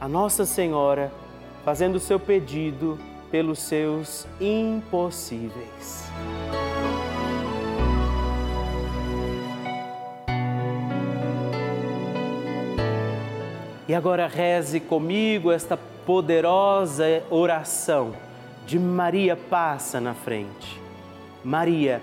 a Nossa Senhora fazendo o seu pedido pelos seus impossíveis. E agora reze comigo esta poderosa oração de Maria passa na frente. Maria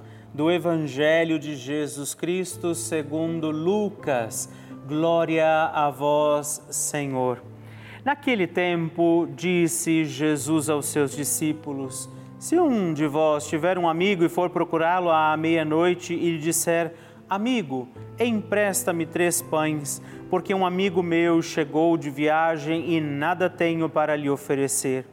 do Evangelho de Jesus Cristo segundo Lucas. Glória a vós, Senhor. Naquele tempo, disse Jesus aos seus discípulos: Se um de vós tiver um amigo e for procurá-lo à meia-noite e lhe disser: Amigo, empresta-me três pães, porque um amigo meu chegou de viagem e nada tenho para lhe oferecer.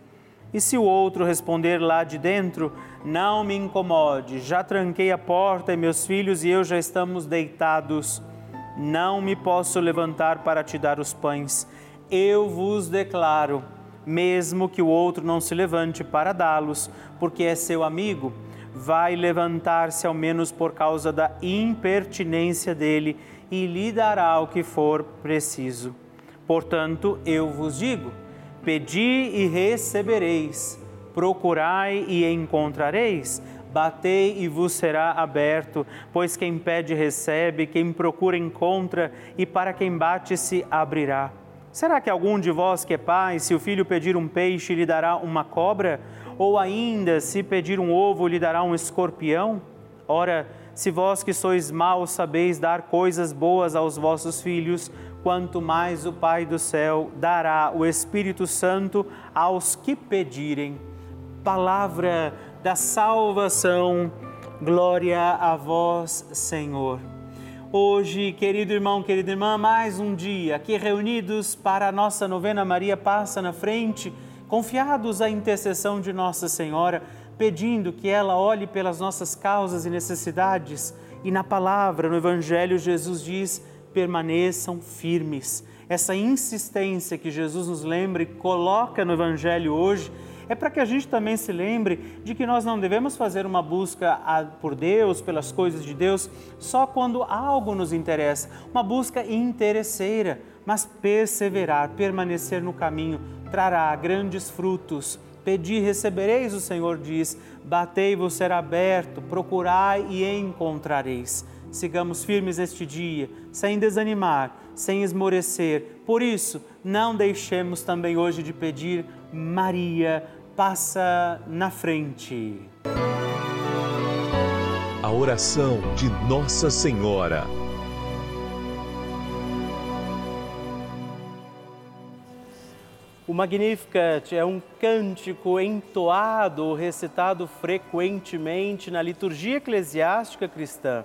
E se o outro responder lá de dentro, não me incomode, já tranquei a porta e meus filhos e eu já estamos deitados, não me posso levantar para te dar os pães. Eu vos declaro, mesmo que o outro não se levante para dá-los, porque é seu amigo, vai levantar-se ao menos por causa da impertinência dele e lhe dará o que for preciso. Portanto, eu vos digo, Pedi e recebereis, procurai e encontrareis, batei e vos será aberto, pois quem pede recebe, quem procura encontra, e para quem bate se abrirá. Será que algum de vós que é pai, se o filho pedir um peixe, lhe dará uma cobra? Ou ainda, se pedir um ovo, lhe dará um escorpião? Ora, se vós que sois maus sabeis dar coisas boas aos vossos filhos, quanto mais o Pai do céu dará o Espírito Santo aos que pedirem. Palavra da salvação, glória a vós, Senhor. Hoje, querido irmão, querida irmã, mais um dia aqui reunidos para a nossa novena Maria Passa na Frente, confiados à intercessão de Nossa Senhora, pedindo que ela olhe pelas nossas causas e necessidades. E na palavra, no Evangelho, Jesus diz: permaneçam firmes. Essa insistência que Jesus nos lembra e coloca no Evangelho hoje é para que a gente também se lembre de que nós não devemos fazer uma busca por Deus, pelas coisas de Deus, só quando algo nos interessa, uma busca interesseira, mas perseverar, permanecer no caminho, trará grandes frutos Pedi, recebereis, o Senhor diz. Batei, vos será aberto. Procurai e encontrareis. Sigamos firmes este dia, sem desanimar, sem esmorecer. Por isso, não deixemos também hoje de pedir, Maria, passa na frente. A oração de Nossa Senhora. O Magnificat é um cântico entoado, recitado frequentemente na liturgia eclesiástica cristã.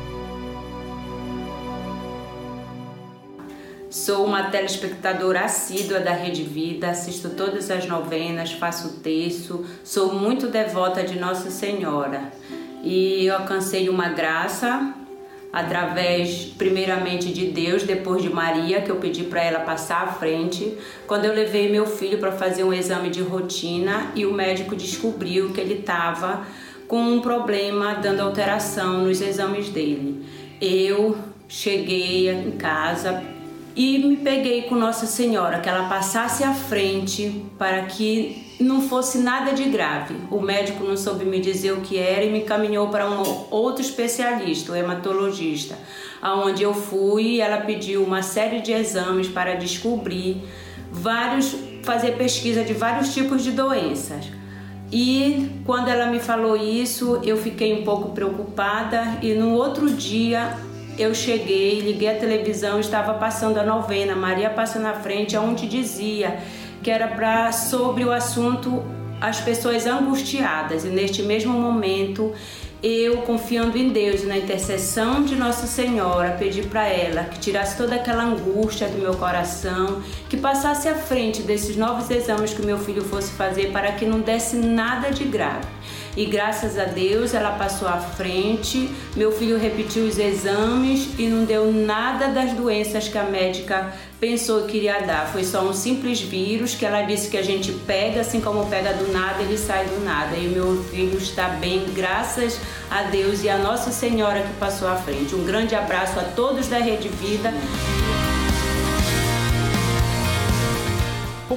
Sou uma telespectadora assídua da Rede Vida, assisto todas as novenas, faço texto, sou muito devota de Nossa Senhora e alcancei uma graça através primeiramente de Deus, depois de Maria, que eu pedi para ela passar à frente, quando eu levei meu filho para fazer um exame de rotina e o médico descobriu que ele estava com um problema dando alteração nos exames dele. Eu cheguei em casa e me peguei com Nossa Senhora, que ela passasse à frente para que não fosse nada de grave. O médico não soube me dizer o que era e me caminhou para um outro especialista, o hematologista, aonde eu fui e ela pediu uma série de exames para descobrir vários, fazer pesquisa de vários tipos de doenças. E quando ela me falou isso, eu fiquei um pouco preocupada e no outro dia eu cheguei, liguei a televisão, estava passando a novena Maria passa na frente, onde dizia que era para sobre o assunto as pessoas angustiadas. E neste mesmo momento eu, confiando em Deus e na intercessão de Nossa Senhora, pedi para ela que tirasse toda aquela angústia do meu coração, que passasse à frente desses novos exames que meu filho fosse fazer para que não desse nada de grave. E graças a Deus ela passou à frente, meu filho repetiu os exames e não deu nada das doenças que a médica pensou que iria dar. Foi só um simples vírus que ela disse que a gente pega, assim como pega do nada, ele sai do nada. E meu filho está bem, graças a Deus e a Nossa Senhora que passou à frente. Um grande abraço a todos da Rede Vida.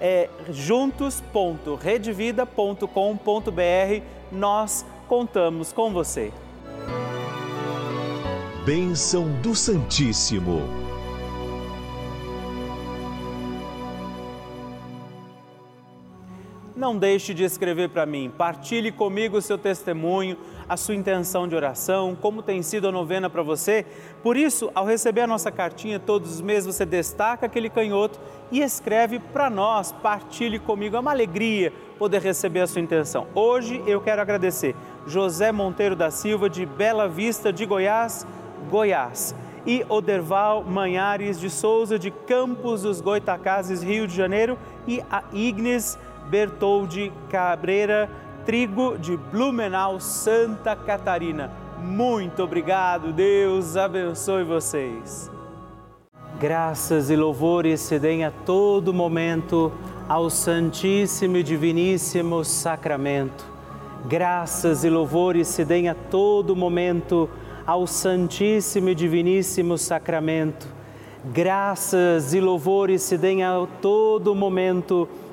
é juntos.redvida.com.br. Nós contamos com você. Bênção do Santíssimo. Não deixe de escrever para mim, partilhe comigo o seu testemunho, a sua intenção de oração, como tem sido a novena para você. Por isso, ao receber a nossa cartinha todos os meses, você destaca aquele canhoto e escreve para nós, partilhe comigo. É uma alegria poder receber a sua intenção. Hoje eu quero agradecer José Monteiro da Silva, de Bela Vista de Goiás, Goiás. E Oderval Manhares de Souza, de Campos dos Goitacazes, Rio de Janeiro. E a Ignes Bertoldi Cabreira Trigo de Blumenau, Santa Catarina. Muito obrigado, Deus abençoe vocês. Graças e louvores se deem a todo momento ao Santíssimo e Diviníssimo Sacramento. Graças e louvores se deem a todo momento ao Santíssimo e Diviníssimo Sacramento. Graças e louvores se deem a todo momento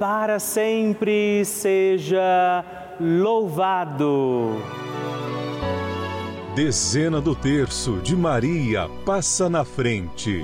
para sempre seja louvado. Dezena do terço de Maria passa na frente.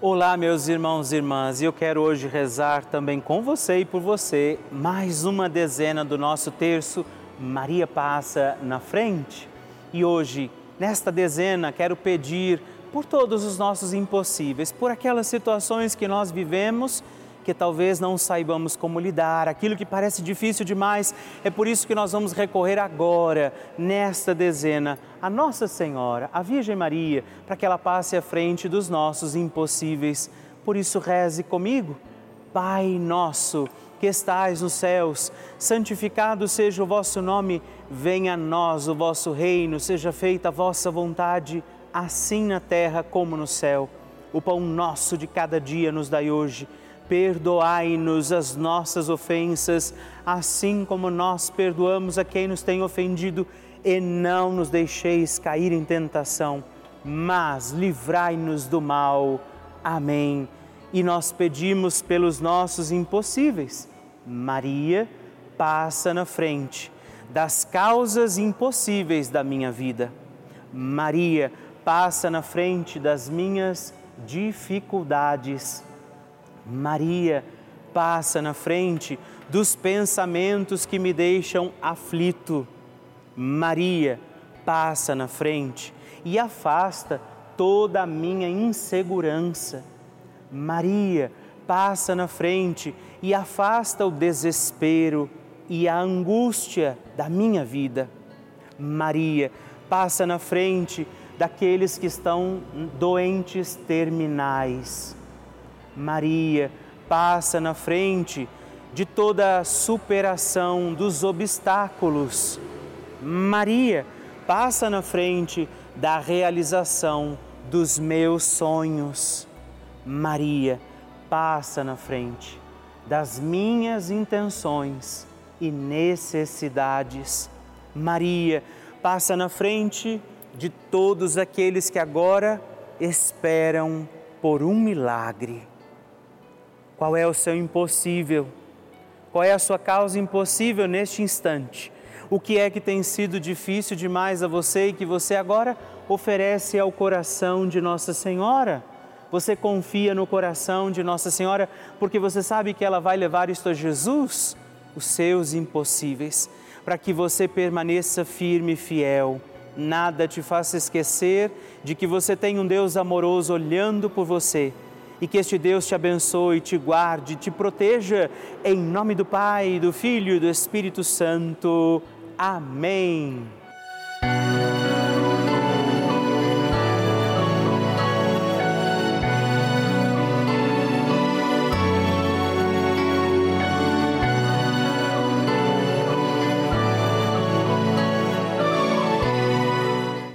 Olá, meus irmãos e irmãs, e eu quero hoje rezar também com você e por você mais uma dezena do nosso terço Maria passa na frente. E hoje, nesta dezena, quero pedir por todos os nossos impossíveis, por aquelas situações que nós vivemos que talvez não saibamos como lidar, aquilo que parece difícil demais. É por isso que nós vamos recorrer agora, nesta dezena, a Nossa Senhora, a Virgem Maria, para que ela passe à frente dos nossos impossíveis. Por isso, reze comigo. Pai nosso que estais nos céus, santificado seja o vosso nome, venha a nós o vosso reino, seja feita a vossa vontade, assim na terra como no céu. O pão nosso de cada dia nos dai hoje perdoai-nos as nossas ofensas, assim como nós perdoamos a quem nos tem ofendido, e não nos deixeis cair em tentação, mas livrai-nos do mal. Amém. E nós pedimos pelos nossos impossíveis. Maria, passa na frente das causas impossíveis da minha vida. Maria, passa na frente das minhas dificuldades. Maria passa na frente dos pensamentos que me deixam aflito. Maria passa na frente e afasta toda a minha insegurança. Maria passa na frente e afasta o desespero e a angústia da minha vida. Maria passa na frente daqueles que estão doentes terminais. Maria passa na frente de toda a superação dos obstáculos. Maria passa na frente da realização dos meus sonhos. Maria passa na frente das minhas intenções e necessidades. Maria passa na frente de todos aqueles que agora esperam por um milagre. Qual é o seu impossível? Qual é a sua causa impossível neste instante? O que é que tem sido difícil demais a você e que você agora oferece ao coração de Nossa Senhora? Você confia no coração de Nossa Senhora porque você sabe que ela vai levar isto a Jesus, os seus impossíveis, para que você permaneça firme e fiel. Nada te faça esquecer de que você tem um Deus amoroso olhando por você e que este Deus te abençoe, te guarde, te proteja, em nome do Pai, do Filho e do Espírito Santo. Amém.